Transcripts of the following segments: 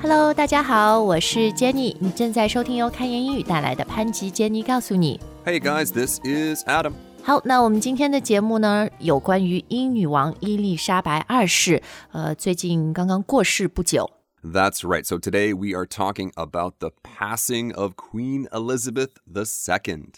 Hello，大家好，我是 Jenny，你正在收听由开言英语带来的潘吉 Jenny 告诉你。 Hey guys, this is Adam. 好，那我们今天的节目呢，有关于英女王伊丽莎白二世，呃，最近刚刚过世不久。 That's right. So today we are talking about the passing of Queen Elizabeth II.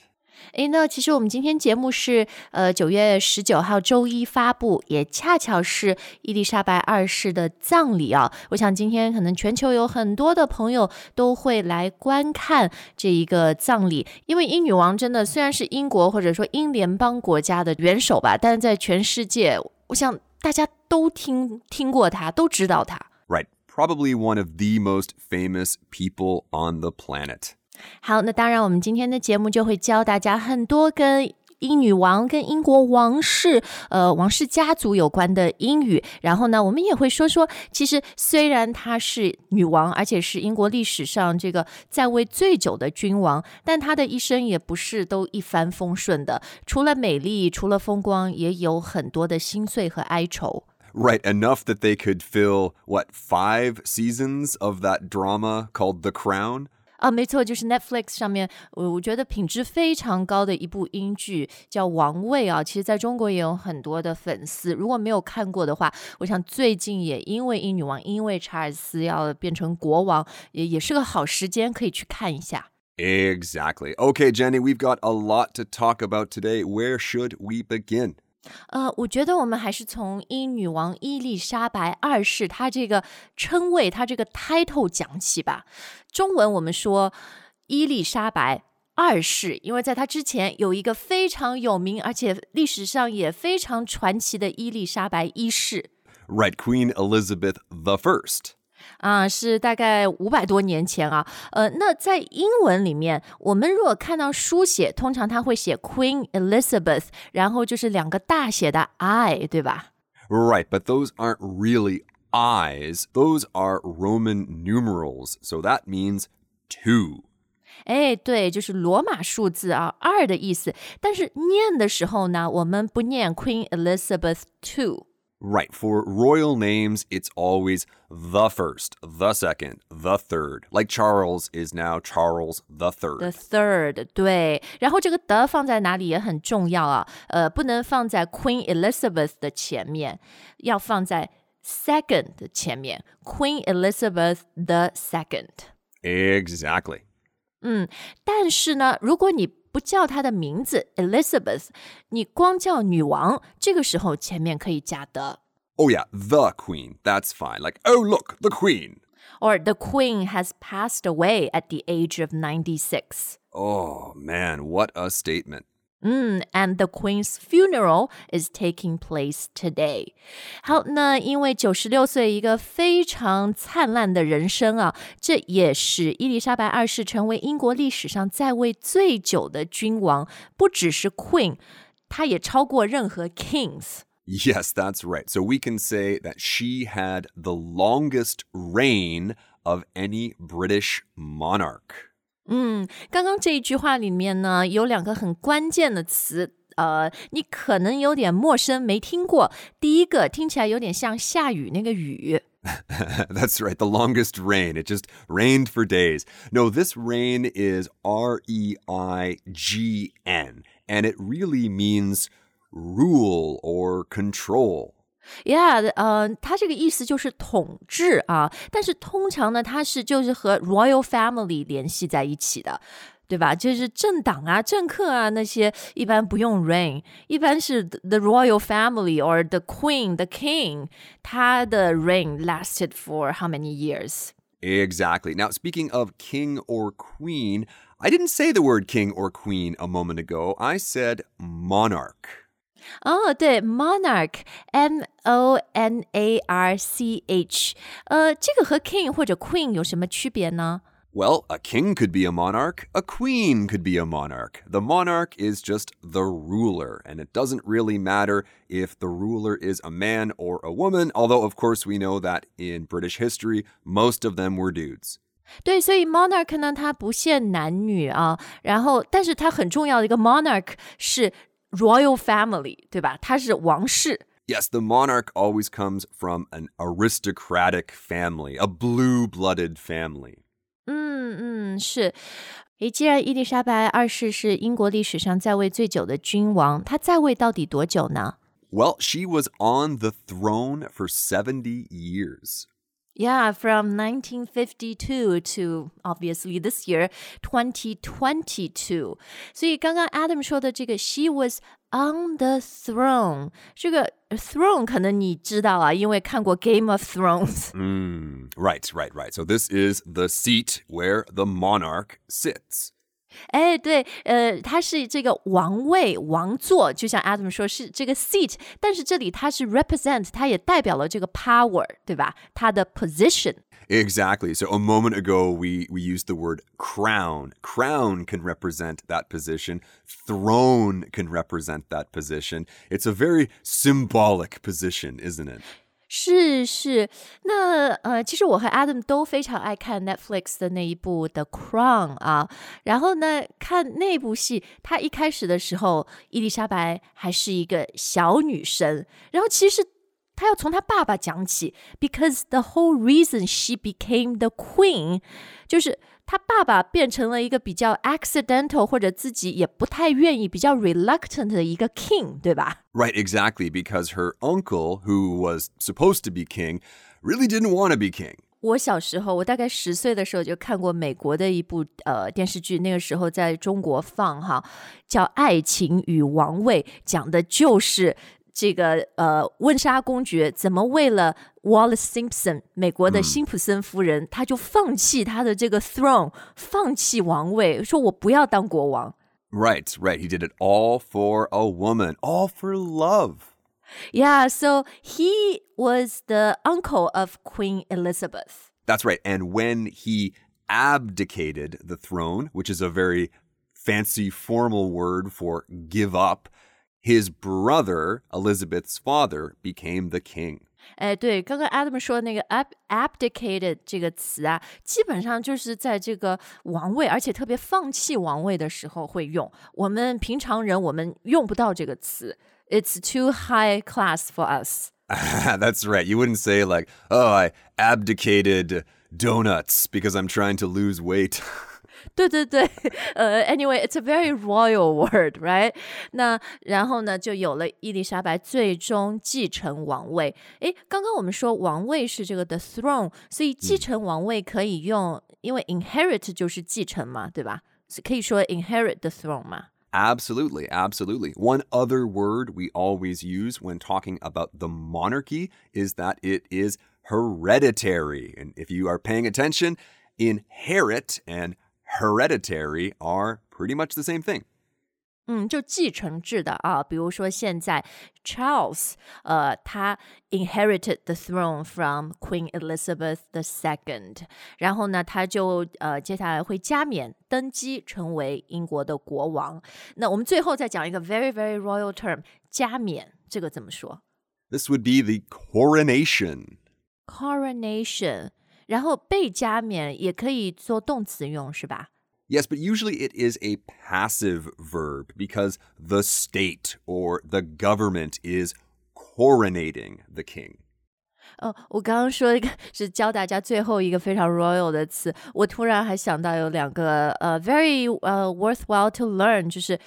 诶，那其实我们今天节目是呃九月十九号周一发布，也恰巧是伊丽莎白二世的葬礼啊。我想今天可能全球有很多的朋友都会来观看这一个葬礼，因为英女王真的虽然是英国或者说英联邦国家的元首吧，但是在全世界，我想大家都听听过她，都知道她。Right. Probably one of the most famous people on the planet. 好，那当然，我们今天的节目就会教大家很多跟英女王、跟英国王室、呃王室家族有关的英语。然后呢，我们也会说说，其实虽然她是女王，而且是英国历史上这个在位最久的君王，但她的一生也不是都一帆风顺的。除了美丽，除了风光，也有很多的心碎和哀愁。Right. Enough that they could fill, what, five seasons of that drama called The Crown? 啊，没错，就是 Netflix 上面，我我觉得品质非常高的一部英剧叫《王位》啊。其实在中国也有很多的粉丝，如果没有看过的话，我想最近也因为英女王，因为查尔斯要变成国王，也也是个好时间可以去看一下。 Exactly. Okay, Jenny, we've got a lot to talk about today. Where should we begin? 呃，我觉得我们还是从英女王伊丽莎白二世她这个称谓，她这个 title 讲起吧。中文我们说伊丽莎白二世，因为在她之前有一个非常有名，而且历史上也非常传奇的伊丽莎白一世。Right. Queen Elizabeth the First. 啊，是大概五百多年前啊，呃，那在英文里面，我们如果看到书写，通常它会写 Queen Elizabeth，然后就是两个大写的 I，对吧？Right, but those aren't really I's. Those are Roman numerals. So that means two. 哎，对，就是罗马数字啊，二的意思。但是念的时候呢，我们不念 Queen Elizabeth two。Right, for royal names, it's always the first, the second, the third. Like Charles is now Charles the third. The third，对，然后这个的放在哪里也很重要啊，呃，不能放在 Queen Elizabeth 的前面，要放在 second 的前面，Queen Elizabeth the second。 Exactly. 但是呢，如果你 不叫她的名字 Elizabeth，你光叫女王，这个时候前面可以加的。 Oh, yeah, the queen. That's fine. Like, oh, look, the queen. or the queen has passed away at the age of 96. Oh, man, what a statement. Mm, and the queen's funeral is taking place today. 好，那因为九十六岁一个非常灿烂的人生啊，这也使伊丽莎白二世成为英国历史上在位最久的君王，不只是 queen，她也超过任何 kings。 Yes, that's right. So we can say that she had the longest reign of any British monarch. 嗯，刚刚这一句话里面呢，有两个很关键的词，呃，你可能有点陌生，没听过。第一个听起来有点像下雨那个雨， That's right, the longest reign. It just rained for days. No, this reign is R E I G N, and it really means rule or control. Yeah，呃，它这个意思就是统治啊，但是通常呢，它是就是和 royal family 联系在一起的。对吧？就是政党啊、政客啊那些，一般不用 reign，一般是 the royal family or the queen, the king，他的 reign lasted for how many years？ Exactly. Now, speaking of king or queen, I didn't say the word king or queen a moment ago. I said monarch. 哦，对，monarch，m o n a r c h，呃，这个和 king 或者 queen 有什么区别呢？ Well, a king could be a monarch, a queen could be a monarch. The monarch is just the ruler, and it doesn't really matter if the ruler is a man or a woman, although, of course, we know that in British history, most of them were dudes. 对，所以 monarch 呢，它不限男女啊，然后，但是它很重要的一个 monarch 是 royal family，对吧？它是王室。 Yes, the monarch always comes from an aristocratic family, a blue blooded family. 嗯嗯，是。诶，既然伊丽莎白二世是英国历史上在位最久的君王，她在位到底多久呢 Well, she was on the throne for 70 years. Yeah, from 1952 to obviously this year 2022. 所以刚刚 Adam 说的这个 she was on the throne，这个 throne 可能你知道啊，因为看过 Game of Thrones。 Mm, right, right, right. So this is the seat where the monarch sits. 哎，对，呃，它是这个王位、王座，就像 Adam 说是这个 seat，但是这里它是 represent，它也代表了这个 power，对吧？它的 position。 Exactly. So a moment ago, we, we used the word crown. Crown can represent that position. Throne can represent that position. It's a very symbolic position, isn't it? 是是，那呃，其实我和 Adam 都非常爱看 Netflix 的那一部《The Crown》啊。然后呢，看那部戏，它一开始的时候，伊丽莎白还是一个小女生。然后其实她要从她爸爸讲起，because the whole reason she became the queen，就是她爸爸变成了一个比较 accidental 或者自己也不太愿意、比较 reluctant 的一个 king，对吧？Right, exactly. Because her uncle, who was supposed to be king, really didn't want to be king. 我小时候，我大概十岁的时候就看过美国的一部呃电视剧，那个时候在中国放哈，叫《爱情与王位》，讲的就是这个呃温莎公爵怎么为了 Wallis Simpson 美国的辛普森夫人，嗯、他就放弃他的这个 throne，放弃王位，说我不要当国王。Right, right. He did it all for a woman, all for love. Yeah, so he was the uncle of Queen Elizabeth. That's right. And when he abdicated the throne, which is a very fancy formal word for give up, his brother, Elizabeth's father, became the king. 哎，对，刚刚 Adam 说的那个 ab abdicated 这个词啊，基本上就是在这个王位，而且特别放弃王位的时候会用。我们平常人我们用不到这个词，It's too high class for us。 That's right. You wouldn't say, like, oh, I abdicated donuts because I'm trying to lose weight. 对对对，呃，anyway，it's a very royal word，right？那然后呢，就有了伊丽莎白最终继承王位。诶，刚刚我们说王位是这个 the throne，所以继承王位可以用，因为 inherit 就是继承嘛，对吧？可以说 inherit the throne 嘛。 Absolutely, absolutely. One other word we always use when talking about the monarchy is that it is hereditary. And if you are paying attention, inherit and hereditary are pretty much the same thing. 嗯，就继承制的啊，比如说现在 Charles，呃，他 inherited the throne from Queen Elizabeth II，然后呢，他就呃接下来会加冕登基成为英国的国王。那我们最后再讲一个 very very royal term，加冕这个怎么说 This would be the coronation. ？Coronation， 然后被加冕也可以做动词用，是吧？ Yes, but usually it is a passive verb because the state or the government is coronating the king. 哦，我刚刚说一个是教大家最后一个非常 royal 的词，我突然还想到有两个呃 very 呃 worthwhile to learn，就是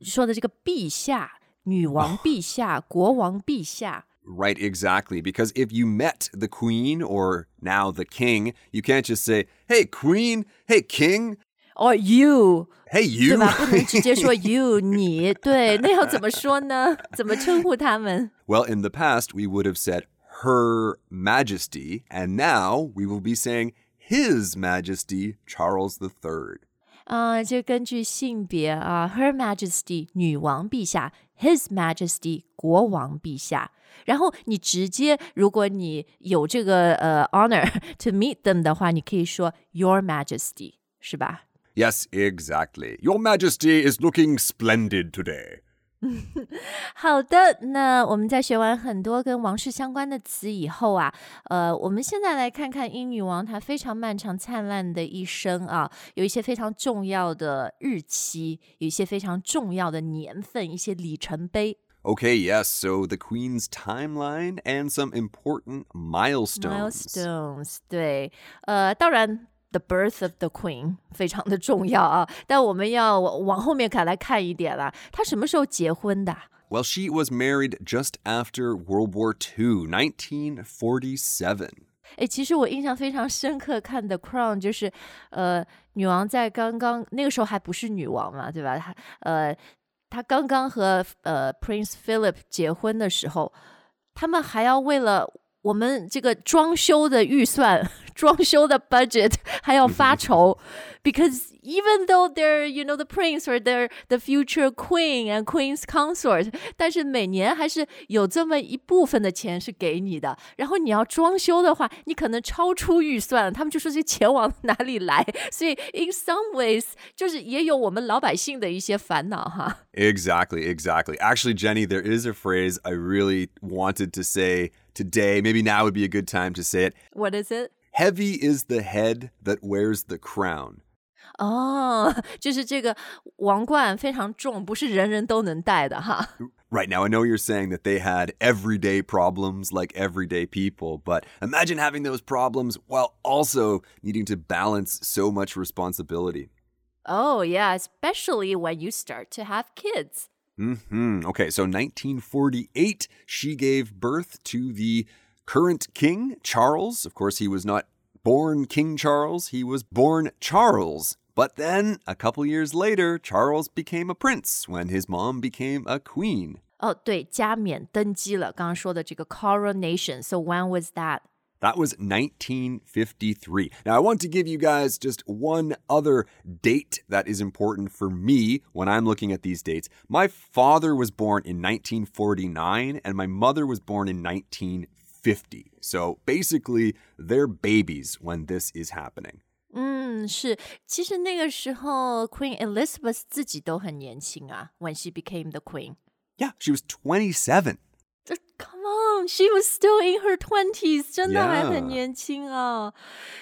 说的这个陛下、女王陛下、国王陛下。 Right, exactly. Because if you met the queen or now the king, you can't just say, hey, queen, hey, king, or you， hey, 对 you. 吧？不能直接说 you 你，对，那要怎么说呢？怎么称呼他们？ well, in the past, we would have said Her Majesty, and now we will be saying His Majesty Charles III. 啊、就根据性别啊，Her Majesty 女王陛下，His Majesty 国王陛下。然后你直接，如果你有这个呃 honor to meet them 的话，你可以说 Your Majesty，是吧？Yes, exactly. Your Majesty is looking splendid today. 好的，那我们在学完很多跟王室相关的词以后啊，呃，我们现在来看看英女王她非常漫长灿烂的一生啊，有一些非常重要的日期，有一些非常重要的年份，一些里程碑。Okay, yes, so the Queen's timeline and some important milestones. Milestones，对，呃，当然。The birth of the queen 非常的重要啊，但我们要往后面看来看一点啦。她什么时候结婚的？ Well, she was married just after World War II, 1947. 哎，其实我印象非常深刻，看的《Crown》就是，呃，女王在刚刚那个时候还不是女王嘛，对吧？她呃，她刚刚和呃 Prince Philip 结婚的时候，他们还要为了我们这个装修的预算、 装修的 budget 还要发愁，because even though they're you know the prince or they're the future queen and queen's consort，但是每年还是有这么一部分的钱是给你的。然后你要装修的话，你可能超出预算，他们就说这钱往哪里来？所以 in some ways 就是也有我们老百姓的一些烦恼哈。 Exactly, exactly. Actually, Jenny, there is a phrase I really wanted to say today. Maybe now would be a good time to say it. What is it? Heavy is the head that wears the crown. 哦，就是这个王冠非常重，不是人人都能戴的哈。 Right now, I know you're saying that they had everyday problems like everyday people, but imagine having those problems while also needing to balance so much responsibility. Oh yeah, especially when you start to have kids. hmm Okay, so 1948, she gave birth to the current king, Charles. Of course, he was not born King Charles, he was born Charles. But then, a couple years later, Charles became a prince when his mom became a queen. 哦，对，加冕登基了。刚刚说的这个 coronation. So when was that? That was 1953. Now, I want to give you guys just one other date that is important for me when I'm looking at these dates. My father was born in 1949, and my mother was born in 1950. So basically, they're babies when this is happening. 嗯，是。其实那个时候 Queen Elizabeth 自己都很年轻啊，when she became the queen. Yeah, she was 27. Come on, she was still in her twenties，真的还 Yeah. 很年轻啊。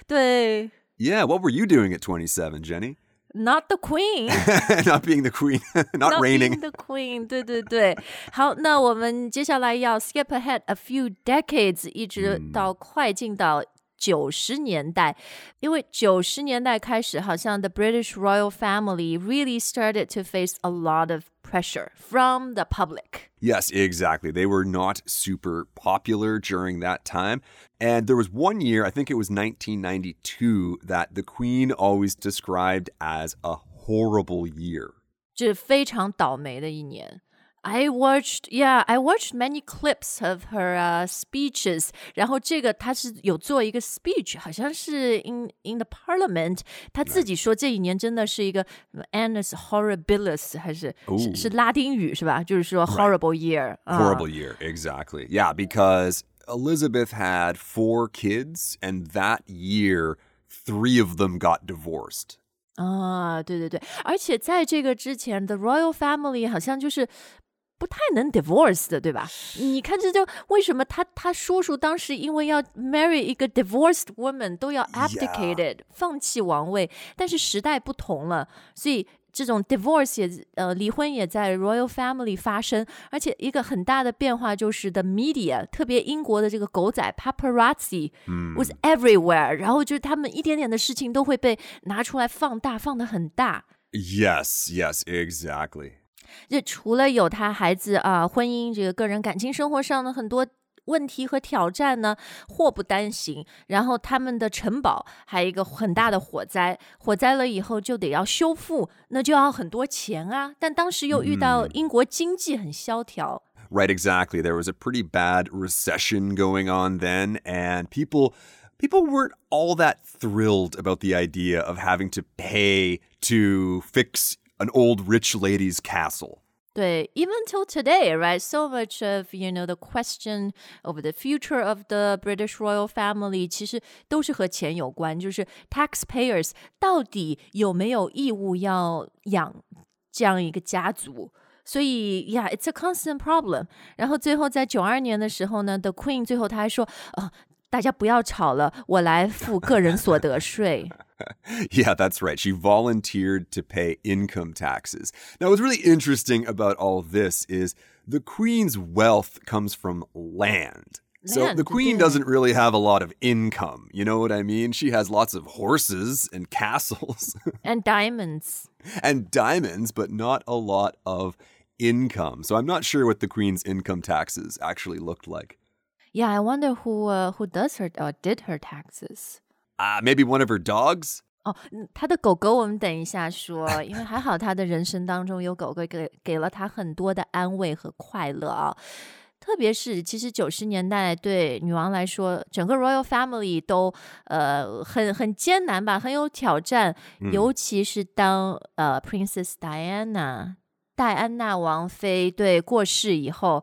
对 Yeah, what were you doing at 27, Jenny? ，Not the queen。 not being the queen, not, Not reigning. being the queen，对对对。好，那我们接下来要 skip ahead a few decades，一直到快进到 九十年代，因为九十年代开始，好像 the British royal family really started to face a lot of pressure from the public。 Yes, exactly. They were not super popular during that time. And there was one year, I think it was 1992, that the Queen always described as a horrible year. 这非常倒霉的一年。 I watched, yeah, I watched many clips of her uh, speeches. 然后这个她是有做一个 speech，好像是 in in the parliament。她自己说这一年真的是一个 annus horribilis，还是是是拉丁语是吧？就是说 horrible year，啊 Horrible year, exactly. Yeah, because Elizabeth had four kids, and that year, three of them got divorced. 啊，对对对，而且在这个之前，the royal family 好像就是 不太能 divorce 的，对吧？你看，这就为什么他他叔叔当时因为要 marry 一个 divorced woman 都要 abdicated 放弃王位，但是时代不同了，所以。这种 divorce 也呃离婚也在 royal family 发生，而且一个很大的变化就是 the media，特别英国的这个狗仔 paparazzi was everywhere，、然后就是他们一点点的事情都会被拿出来放大，放得很大。 Yes, yes, exactly. 这除了有他孩子啊、婚姻这个个人感情生活上的很多问题和挑战呢，祸不单行。然后他们的城堡还有一个很大的火灾，火灾了以后就得要修复，那就要很多钱啊。但当时又遇到英国经济很萧条。Right, exactly. There was a pretty bad recession going on then, and people people weren't all that thrilled about the idea of having to pay to fix an old rich lady's castle. 对，even till today, right? So much of you know the question over the future of the British royal family，其实都是和钱有关，就是 taxpayers 到底有没有义务要养这样一个家族。所以，Yeah, it's a constant problem。然后最后在九二年的时候呢，The Queen 最后她还说，呃， 大家不要吵了，我来付个人所得税。 Yeah, that's right. She volunteered to pay income taxes. Now, what's really interesting about all this is the queen's wealth comes from land. So Land, the queen yeah. doesn't really have a lot of income. You know what I mean? She has lots of horses and castles And diamonds. and diamonds, but not a lot of income. So I'm not sure what the queen's income taxes actually looked like. Yeah, I wonder who uh, who does her or did her taxes. Ah, maybe one of her dogs? 哦，嗯他的狗狗我们等一下说，因为还好他的人生当中有狗狗给给了他很多的安慰和快乐啊。特别是其实九十年代对女王来说，整个 royal family 都呃很很艰难吧，很有挑战，尤其是当呃 Princess Diana 戴安娜王妃对过世以后。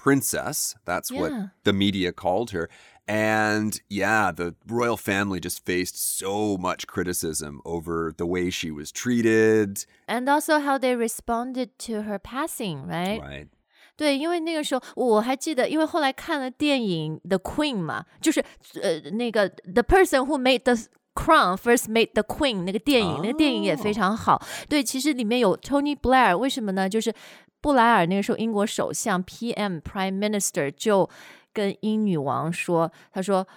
princess. That's Yeah. what the media called her. And yeah, the royal family just faced so much criticism over the way she was treated. And also how they responded to her passing, right? Right. 对，因为那个时候我还记得，因为后来看了电影《The Queen》嘛，就是呃那个 The person who made the Crown first made the Queen 那个电影，那个电影也非常好。对，其实里面有 Tony Blair，为什么呢？就是 布莱尔那个时候英国首相 PM Prime Minister 就跟英女王说，他说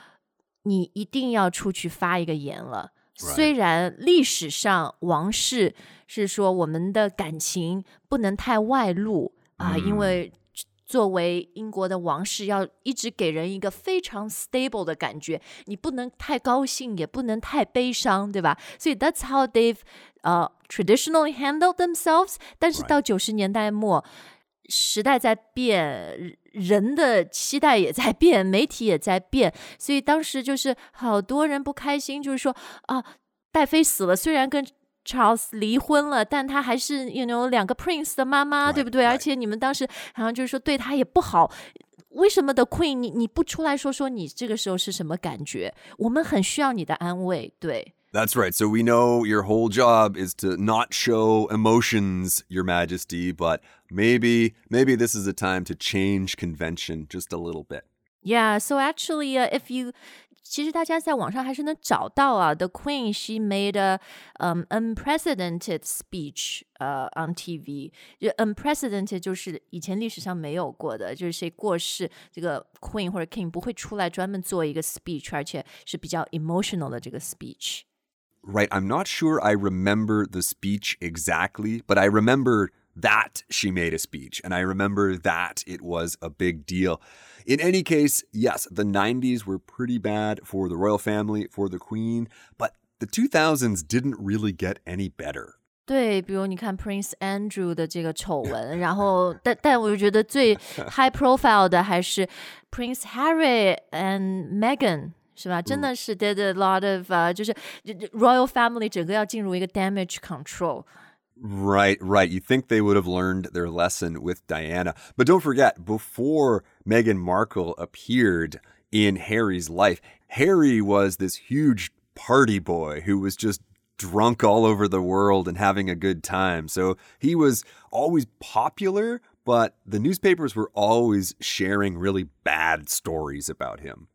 你一定要出去发一个言了。虽然历史上王室是说我们的感情不能太外露啊，因为作为英国的王室，要一直给人一个非常 stable 的感觉，你不能太高兴，也不能太悲伤，对吧？所以 that's how they've 呃、traditionally handled themselves。但是到九十年代末。时代在变，人的期待也在变，媒体也在变，所以当时就是好多人不开心，就是说啊，戴妃死了，虽然跟 Charles 离婚了，但她还是 you know 两个 Prince 的妈妈对不对.而且你们当时好像就是说对她也不好。为什么的 Queen 你你不出来说说你这个时候是什么感觉？我们很需要你的安慰，对。That's right. So we know your whole job is to not show emotions, Your Majesty, but maybe maybe this is a time to change convention just a little bit. Yeah, so actually, uh, if you 其实大家在网上还是能找到啊。The Queen she made a um unprecedented speech 呃、on TV。就 unprecedented 就是以前历史上没有过的，就是谁过世，这个 Queen 或者 King 不会出来专门做一个 speech，而且是比较 emotional 的这个 speech。 Right. I'm not sure I remember the speech exactly, but I remember that she made a speech and I remember that it was a big deal. In any case, yes, the 90s were pretty bad for the royal family, for the queen, but the 2000s didn't really get any better. 对，比如你看 Prince Andrew 的这个丑闻，然后但但我觉得最 high profile 的还是 Prince Harry and Meghan。 是吧？真的是 did a lot of 呃、就是就就 royal family 整个要进入一个 damage control。 Right, right. You think they would have learned their lesson with Diana. But don't forget, before Meghan Markle appeared in Harry's life, Harry was this huge party boy who was just drunk all over the world and having a good time. So he was always popular, but the newspapers were always sharing really bad stories about him.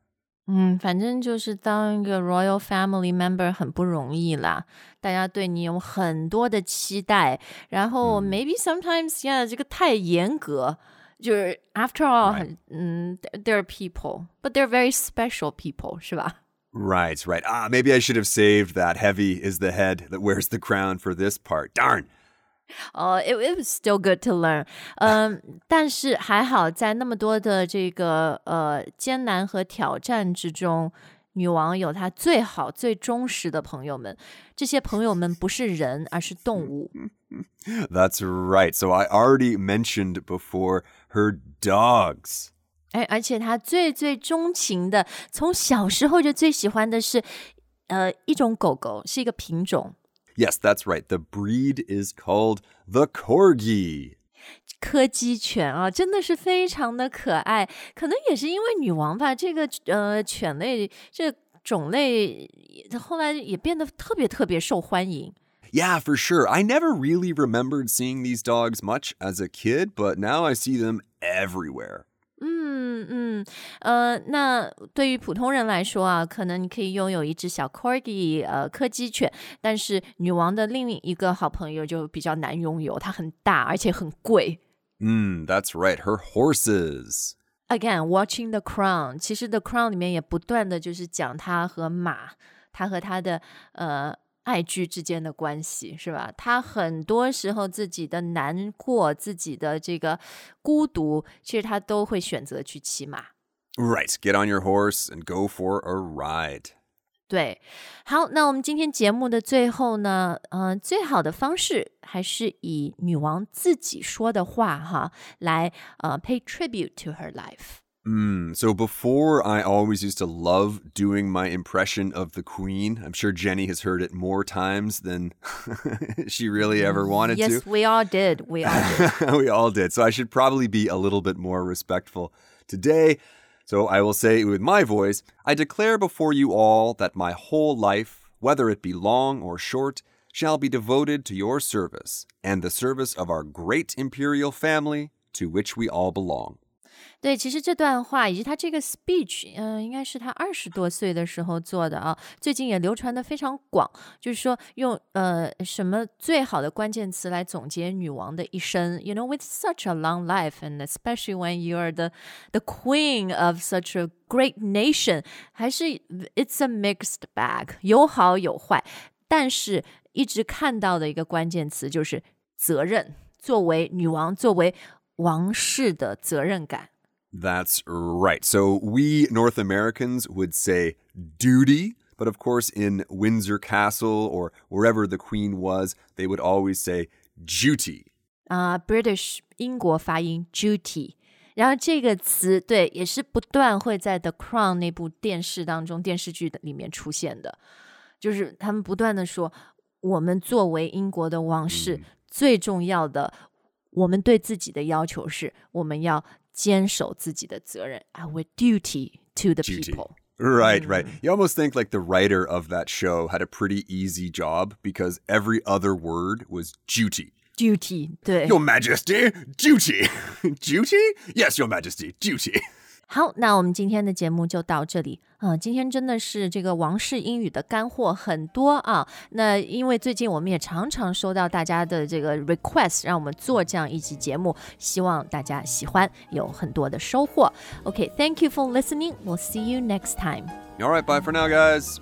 嗯，反正就是当一个 royal family member 很不容易啦，大家对你有很多的期待，然后 maybe sometimes yeah 这个太严格，就是 after all 很嗯，they're people but they're very special people 是吧？ Right, right. Ah, maybe I should have saved that heavy is the head that wears the crown for this part. Darn. 哦、i t it was still good to learn，嗯，但是还好在那么多的这个呃艰难和挑战之中。女王有她最好、最忠实的朋友们，这些朋友们不是人，而是动物。 That's right. So I already mentioned before her dogs. 而而且他最最钟情的，从小时候就最喜欢的是，呃，一种狗狗，是一个品种。 Yes, that's right. The breed is called the Corgi. 柯基犬啊，真的是非常的可爱。可能也是因为女王吧，这个呃犬类这种类后来也变得特别特别受欢迎。Yeah, for sure. I never really remembered seeing these dogs much as a kid, but now I see them everywhere. 嗯嗯，呃，那对于普通人来说啊，可能你可以拥有一只小 corgi，呃，柯基犬，但是女王的另一个好朋友就比较难拥有，它很大，而且很贵。Mm, that's right. Her horses. Again, watching The Crown，其实 The Crown 里面也不断的就是讲她和马，她和她的呃爱剧之间的关系，是吧？他很多时候自己的难过、自己的这个孤独，其实他都会选择去骑马。Right. Get on your horse and go for a ride. 对，好，那我们今天节目的最后呢，嗯、最好的方式还是以女王自己说的话哈，来呃 pay tribute to her life。Mm, so before, I always used to love doing my impression of the Queen. I'm sure Jenny has heard it more times than she really ever wanted Yes, to. Yes, we all did. We all did. we all did. So I should probably be a little bit more respectful today. So I will say with my voice I declare before you all that my whole life, whether it be long or short, shall be devoted to your service and the service of our great imperial family to which we all belong. 对，其实这段话以及他这个 speech，嗯、应该是他二十多岁的时候做的啊，最近也流传的非常广。就是说用呃什么最好的关键词来总结女王的一生？You know, with such a long life, and especially when you are the the queen of such a great nation，还是 it's a mixed bag，有好有坏。但是一直看到的一个关键词就是责任，作为女王，作为王室的责任感。 That's right. So we North Americans would say duty, but of course in Windsor Castle or wherever the Queen was, they would always say duty. 啊、b r i t i s h 英国发音 duty，然后这个词对也是不断会在《The Crown》那部电视当中电视剧的里面出现的，就是他们不断的说，我们作为英国的王室、最重要的， 我们对自己的要求是，我们要坚守自己的责任，our duty to the Duty. people。 Right, right. You almost think like the writer of that show had a pretty easy job because every other word was duty. duty 对。 Your Majesty, duty. duty? Yes, Your Majesty, duty. 好，那我们今天的节目就到这里。嗯、今天真的是这个王室英语的干货很多啊。那因为最近我们也常常收到大家的这个 request，让我们做这样一集节目，希望大家喜欢，有很多的收获。OK，thank、you for listening. We'll see you next time. All right, bye for now, guys.